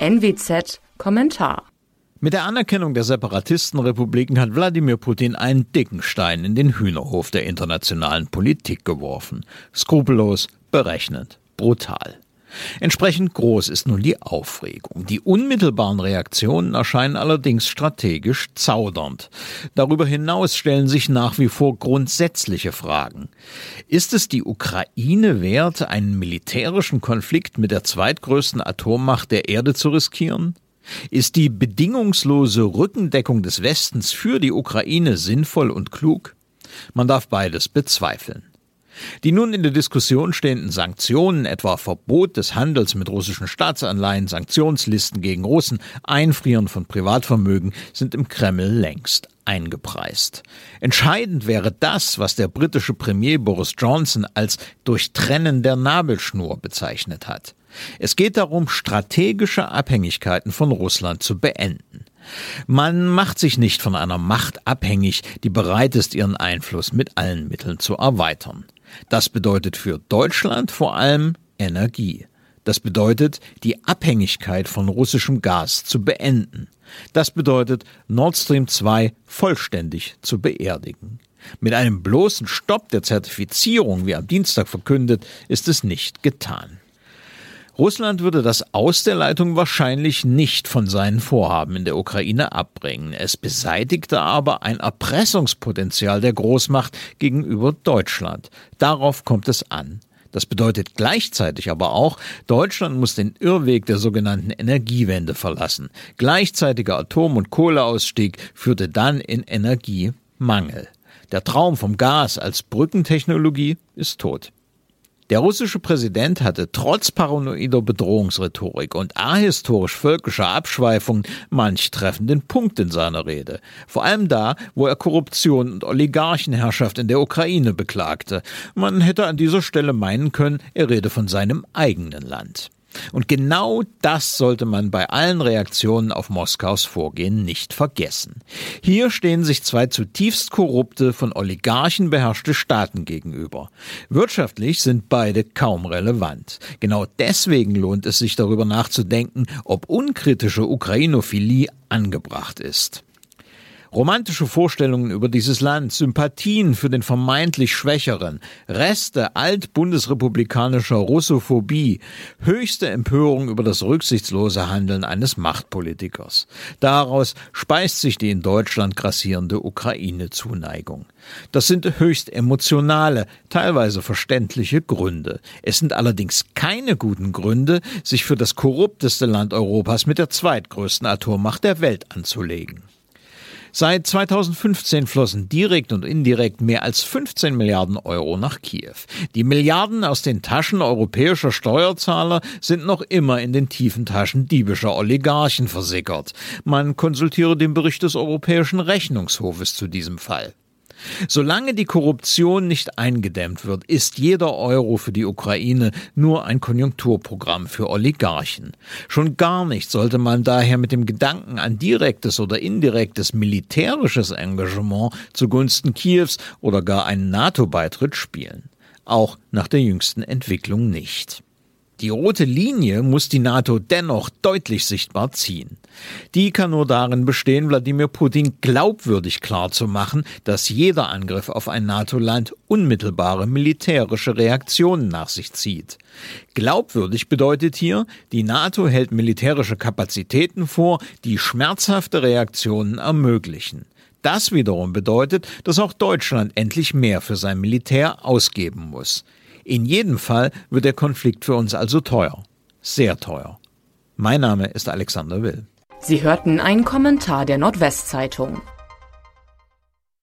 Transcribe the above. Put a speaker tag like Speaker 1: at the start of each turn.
Speaker 1: NWZ Kommentar
Speaker 2: mit der Anerkennung der Separatistenrepubliken hat Wladimir Putin einen dicken Stein in den Hühnerhof der internationalen Politik geworfen. Skrupellos, berechnend, brutal. Entsprechend groß ist nun die Aufregung. Die unmittelbaren Reaktionen erscheinen allerdings strategisch zaudernd. Darüber hinaus stellen sich nach wie vor grundsätzliche Fragen. Ist es die Ukraine wert, einen militärischen Konflikt mit der zweitgrößten Atommacht der Erde zu riskieren? Ist die bedingungslose Rückendeckung des Westens für die Ukraine sinnvoll und klug? Man darf beides bezweifeln. Die nun in der Diskussion stehenden Sanktionen, etwa Verbot des Handels mit russischen Staatsanleihen, Sanktionslisten gegen Russen, Einfrieren von Privatvermögen, sind im Kreml längst eingepreist. Entscheidend wäre das, was der britische Premier Boris Johnson als Durchtrennen der Nabelschnur bezeichnet hat. Es geht darum, strategische Abhängigkeiten von Russland zu beenden. Man macht sich nicht von einer Macht abhängig, die bereit ist, ihren Einfluss mit allen Mitteln zu erweitern. Das bedeutet für Deutschland vor allem Energie. Das bedeutet, die Abhängigkeit von russischem Gas zu beenden. Das bedeutet, Nord Stream 2 vollständig zu beerdigen. Mit einem bloßen Stopp der Zertifizierung, wie am Dienstag verkündet, ist es nicht getan. Russland würde das Aus der Leitung wahrscheinlich nicht von seinen Vorhaben in der Ukraine abbringen. Es beseitigte aber ein Erpressungspotenzial der Großmacht gegenüber Deutschland. Darauf kommt es an. Das bedeutet gleichzeitig aber auch, Deutschland muss den Irrweg der sogenannten Energiewende verlassen. Gleichzeitiger Atom- und Kohleausstieg führte dann in Energiemangel. Der Traum vom Gas als Brückentechnologie ist tot. Der russische Präsident hatte trotz paranoider Bedrohungsrhetorik und ahistorisch-völkischer Abschweifungen manch treffenden Punkt in seiner Rede. Vor allem da, wo er Korruption und Oligarchenherrschaft in der Ukraine beklagte. Man hätte an dieser Stelle meinen können, er rede von seinem eigenen Land. Und genau das sollte man bei allen Reaktionen auf Moskaus Vorgehen nicht vergessen. Hier stehen sich zwei zutiefst korrupte, von Oligarchen beherrschte Staaten gegenüber. Wirtschaftlich sind beide kaum relevant. Genau deswegen lohnt es sich darüber nachzudenken, ob unkritische Ukrainophilie angebracht ist. Romantische Vorstellungen über dieses Land, Sympathien für den vermeintlich Schwächeren, Reste altbundesrepublikanischer Russophobie, höchste Empörung über das rücksichtslose Handeln eines Machtpolitikers. Daraus speist sich die in Deutschland grassierende Ukraine-Zuneigung. Das sind höchst emotionale, teilweise verständliche Gründe. Es sind allerdings keine guten Gründe, sich für das korrupteste Land Europas mit der zweitgrößten Atommacht der Welt anzulegen. Seit 2015 flossen direkt und indirekt mehr als 15 Milliarden Euro nach Kiew. Die Milliarden aus den Taschen europäischer Steuerzahler sind noch immer in den tiefen Taschen diebischer Oligarchen versickert. Man konsultiere den Bericht des Europäischen Rechnungshofes zu diesem Fall. Solange die Korruption nicht eingedämmt wird, ist jeder Euro für die Ukraine nur ein Konjunkturprogramm für Oligarchen. Schon gar nicht sollte man daher mit dem Gedanken an direktes oder indirektes militärisches Engagement zugunsten Kiews oder gar einen NATO-Beitritt spielen. Auch nach der jüngsten Entwicklung nicht. Die rote Linie muss die NATO dennoch deutlich sichtbar ziehen. Die kann nur darin bestehen, Wladimir Putin glaubwürdig klarzumachen, dass jeder Angriff auf ein NATO-Land unmittelbare militärische Reaktionen nach sich zieht. Glaubwürdig bedeutet hier, die NATO hält militärische Kapazitäten vor, die schmerzhafte Reaktionen ermöglichen. Das wiederum bedeutet, dass auch Deutschland endlich mehr für sein Militär ausgeben muss. In jedem Fall wird der Konflikt für uns also teuer. Sehr teuer. Mein Name ist Alexander Will.
Speaker 1: Sie hörten einen Kommentar der Nordwestzeitung.